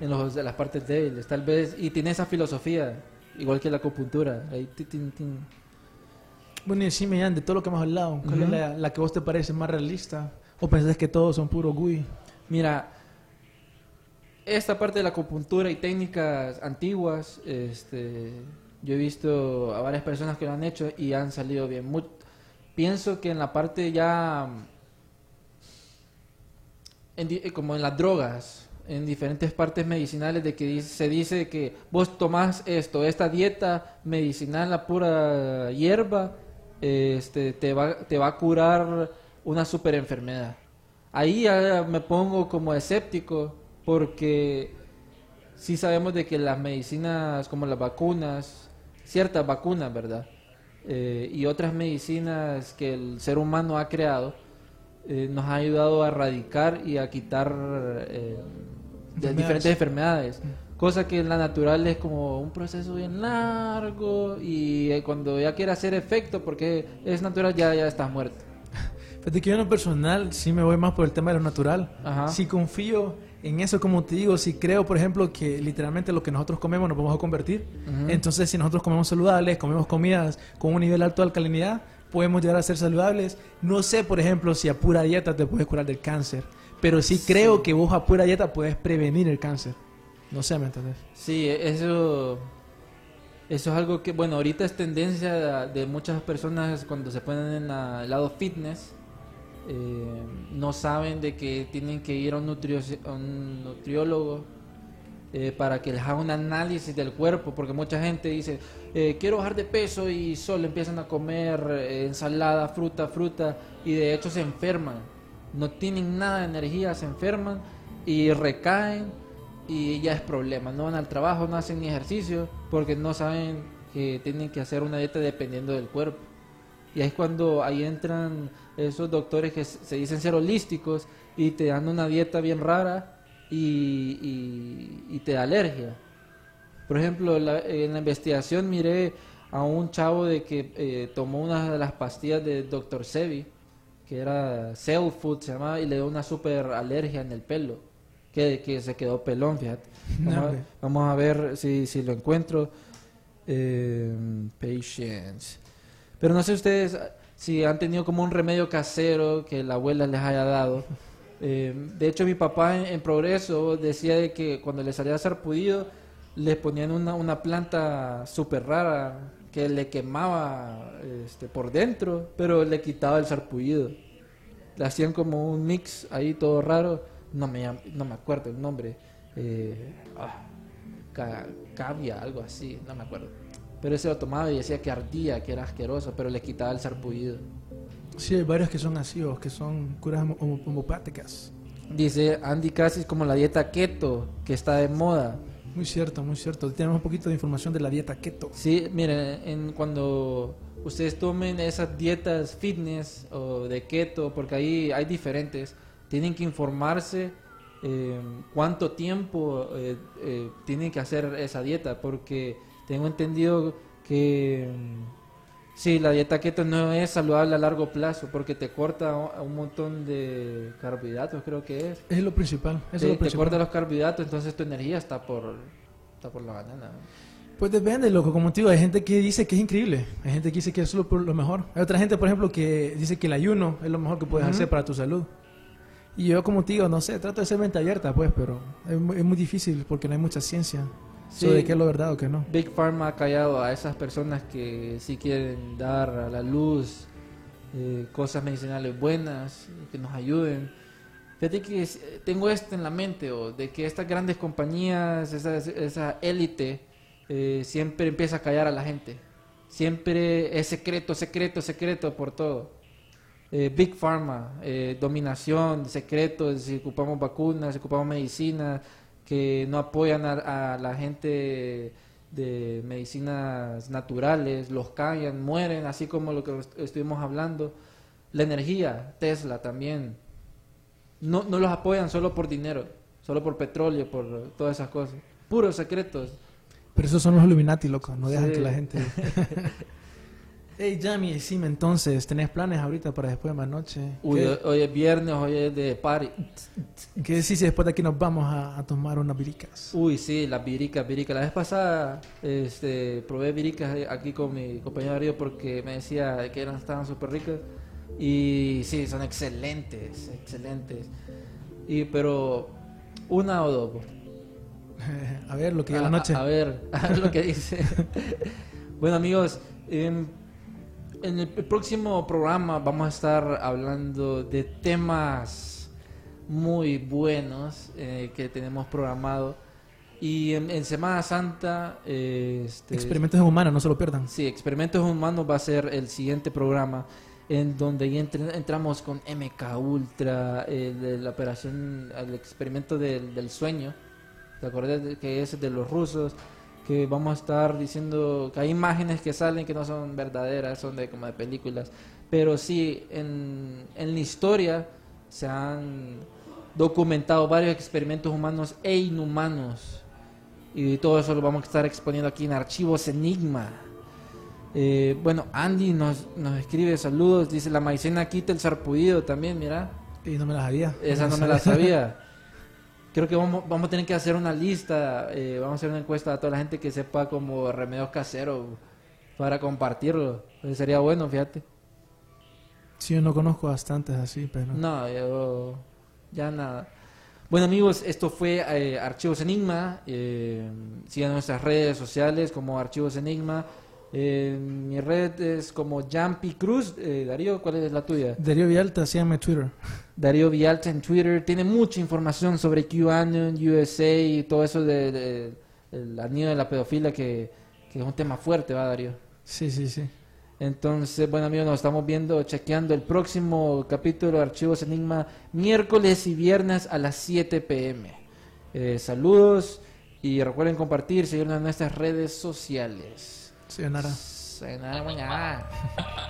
en los, de las partes débiles, tal vez. Y tiene esa filosofía, igual que la acupuntura. Ahí, tin, tin. Bueno, y decime, Ian, de todo lo que hemos hablado, ¿cuál es Ujú. la, la que vos te parece más realista? ¿O pensás que todos son puro GUI? Mira, esta parte de la acupuntura y técnicas antiguas, este, yo he visto a varias personas que lo han hecho y han salido bien. Pienso que en la parte ya, en eh, como en las drogas, en diferentes partes medicinales, de que se dice que vos tomás esto, esta dieta medicinal, la pura hierba, este, te, va, te va a curar una super enfermedad. Ahí me pongo como escéptico porque sí sabemos de que las medicinas como las vacunas, ciertas vacunas, ¿verdad? Eh, y otras medicinas que el ser humano ha creado, eh, nos ha ayudado a erradicar y a quitar eh, de diferentes enfermedades. Cosa que en la natural es como un proceso bien largo y eh, cuando ya quiere hacer efecto, porque es natural, ya, ya estás muerto. Fíjate que yo en lo personal sí me voy más por el tema de lo natural. Ajá. Si confío en eso, como te digo, si creo, por ejemplo, que literalmente lo que nosotros comemos nos vamos a convertir, Ujú. entonces si nosotros comemos saludables, comemos comidas con un nivel alto de alcalinidad, podemos llegar a ser saludables. No sé, por ejemplo, si a pura dieta te puedes curar del cáncer, pero sí, creo que vos a pura dieta puedes prevenir el cáncer. No sé, ¿me entendés? Sí, eso, eso es algo que, bueno, ahorita es tendencia de muchas personas cuando se ponen en el lado fitness, eh, no saben de que tienen que ir a un, nutriólogo eh, para que les haga un análisis del cuerpo, porque mucha gente dice, eh, quiero bajar de peso y solo empiezan a comer eh, ensalada, fruta, fruta, y de hecho se enferman, no tienen nada de energía, se enferman y recaen y ya es problema, no van al trabajo, no hacen ni ejercicio, porque no saben que tienen que hacer una dieta dependiendo del cuerpo. Y ahí es cuando ahí entran esos doctores que se dicen ser holísticos y te dan una dieta bien rara y, y- y te da alergia. Por ejemplo, la- en la investigación miré a un chavo de que eh, tomó una de las pastillas de Dr. Sebi, que era Cell Food, se llamaba, y le dio una super alergia en el pelo, que, que se quedó pelón, fíjate. Vamos, No, a, hombre. vamos a ver si, si lo encuentro. Eh, patience. Pero no sé ustedes si han tenido como un remedio casero que la abuela les haya dado. Eh, de hecho, mi papá en, Progreso decía de que cuando le salía sarpullido, les ponían una, una planta súper rara que le quemaba este, por dentro, pero le quitaba el sarpullido. Le hacían como un mix ahí todo raro. No me, no me acuerdo el nombre. Eh, ah, ca- cavia, algo así, no me acuerdo. Pero ese lo tomaba y decía que ardía, que era asqueroso, pero le quitaba el sarpullido. Sí, hay varios que son así, o que son curas homo- homo- homopáticas. Dice Andy Casi como la dieta keto, que está de moda. Muy cierto, muy cierto. Tenemos un poquito de información de la dieta keto. Sí, miren, en, cuando ustedes tomen esas dietas fitness o de keto, porque ahí hay diferentes, tienen que informarse eh, cuánto tiempo eh, eh, tienen que hacer esa dieta, porque tengo entendido que mm, sí, la dieta keto no es saludable a largo plazo, porque te corta un montón de carbohidratos, creo que es. Es lo principal. Eso Te, es lo te principal. corta los carbohidratos, entonces tu energía está por, está por la banana. Pues depende, loco. Como te digo, hay gente que dice que es increíble. Hay gente que dice que es por lo mejor. Hay otra gente, por ejemplo, que dice que el ayuno es lo mejor que puedes hacer para tu salud. Y yo, como te digo, no sé, trato de ser mente abierta, pues, pero es es muy difícil porque no hay mucha ciencia Sí. sobre qué es lo verdad o qué no. Big Pharma ha callado a esas personas que sí quieren dar a la luz eh, cosas medicinales buenas, que nos ayuden. Fíjate que tengo esto en la mente, o de que estas grandes compañías, esa, esa élite, eh, siempre empieza a callar a la gente. Siempre es secreto, secreto, secreto por todo. Eh, Big Pharma, eh, dominación, secretos, si ocupamos vacunas, si ocupamos medicinas, que no apoyan a, a la gente de medicinas naturales, los callan, mueren, así como lo que est- estuvimos hablando. La energía, Tesla también. No, no los apoyan solo por dinero, solo por petróleo, por todas esas cosas. Puros secretos. Pero esos son los Illuminati, loco. No dejan Sí. que la gente... hey, Jamie, decime entonces, ¿tenés planes ahorita para después de más noche? Uy, ¿Qué, hoy es viernes, hoy es de party. ¿Qué decís si después de aquí nos vamos a, a tomar unas viricas? Uy, sí, las viricas, viricas. La vez pasada este, probé viricas aquí con mi compañero Darío porque me decía que eran, estaban súper ricas. Y sí, son excelentes, excelentes. Y, pero una o dos. a ver, lo que a, la noche. A, a ver, a ver lo que dice. bueno, amigos, em, en el próximo programa vamos a estar hablando de temas muy buenos eh, que tenemos programado. Y en, en Semana Santa, eh, este, Experimentos en humanos, no se lo pierdan. Sí, Experimentos Humanos va a ser el siguiente programa en donde ya entramos con MK Ultra, el de la operación, el experimento del, del sueño, ¿te acuerdas de- que es de los rusos? Que vamos a estar diciendo que hay imágenes que salen que no son verdaderas, son de como de películas, pero sí en, en la historia se han documentado varios experimentos humanos e inhumanos y todo eso lo vamos a estar exponiendo aquí en Archivos Enigma. Eh, bueno, Andy nos, nos escribe saludos, dice la maicena quita el sarpullido también, mira, Y no me las sabía. esa no me la sabía. Creo que vamos, vamos a tener que hacer una lista, eh, vamos a hacer una encuesta a toda la gente que sepa como remedios caseros para compartirlo. Sería bueno, fíjate. Sí, yo no conozco bastantes así, pero... No, yo ya nada. Bueno amigos, esto fue eh, Archivos Enigma. Eh, sigan nuestras redes sociales como Archivos Enigma. Eh, mi red es como Jumpy Cruz. Eh, Darío, ¿cuál es la tuya? Darío Vialta, síganme en Twitter. Darío Vialta en Twitter. Tiene mucha información sobre QAnon, USA y todo eso del de, anillo de la pedofilia que, que es un tema fuerte, ¿va, Darío? Sí, sí, sí. Entonces, bueno amigos, nos estamos viendo, chequeando el próximo capítulo de Archivos Enigma miércoles y viernes a las 7 pm. Eh, saludos y recuerden compartir, seguirnos en nuestras redes sociales. Sayonara. Sayonara, mañana.